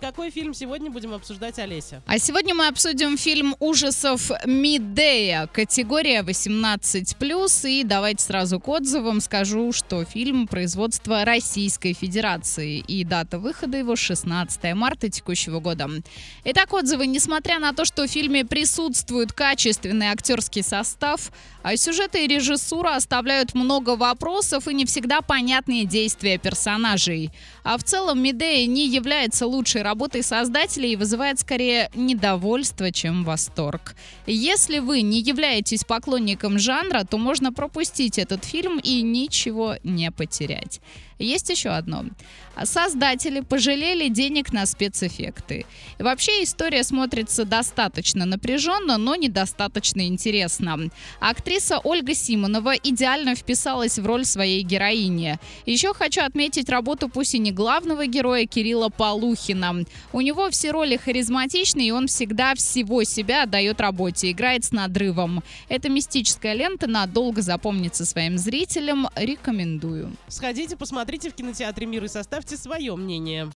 Какой фильм сегодня будем обсуждать, Олеся? А сегодня мы обсудим фильм ужасов «Мидея», категория 18+. И давайте сразу к отзывам скажу, что фильм производства Российской Федерации. И дата выхода его 16 марта текущего года. Итак, отзывы. Несмотря на то, что в фильме присутствует качественный актерский состав, а сюжет и режиссура оставляют много вопросов и не всегда понятные действия персонажей. А в целом «Мидея» не является лучшей работой создателей вызывает скорее недовольство, чем восторг. Если вы не являетесь поклонником жанра, то можно пропустить этот фильм и ничего не потерять. Есть еще одно. Создатели пожалели денег на спецэффекты. Вообще история смотрится достаточно напряженно, но недостаточно интересно. Актриса Ольга Симонова идеально вписалась в роль своей героини. Еще хочу отметить работу пусть и не главного героя Кирилла Полухина. У него все роли харизматичные, и он всегда всего себя отдает работе, играет с надрывом. Эта мистическая лента надолго запомнится своим зрителям. Рекомендую. Сходите, посмотрите в кинотеатре «Мир» и составьте свое мнение.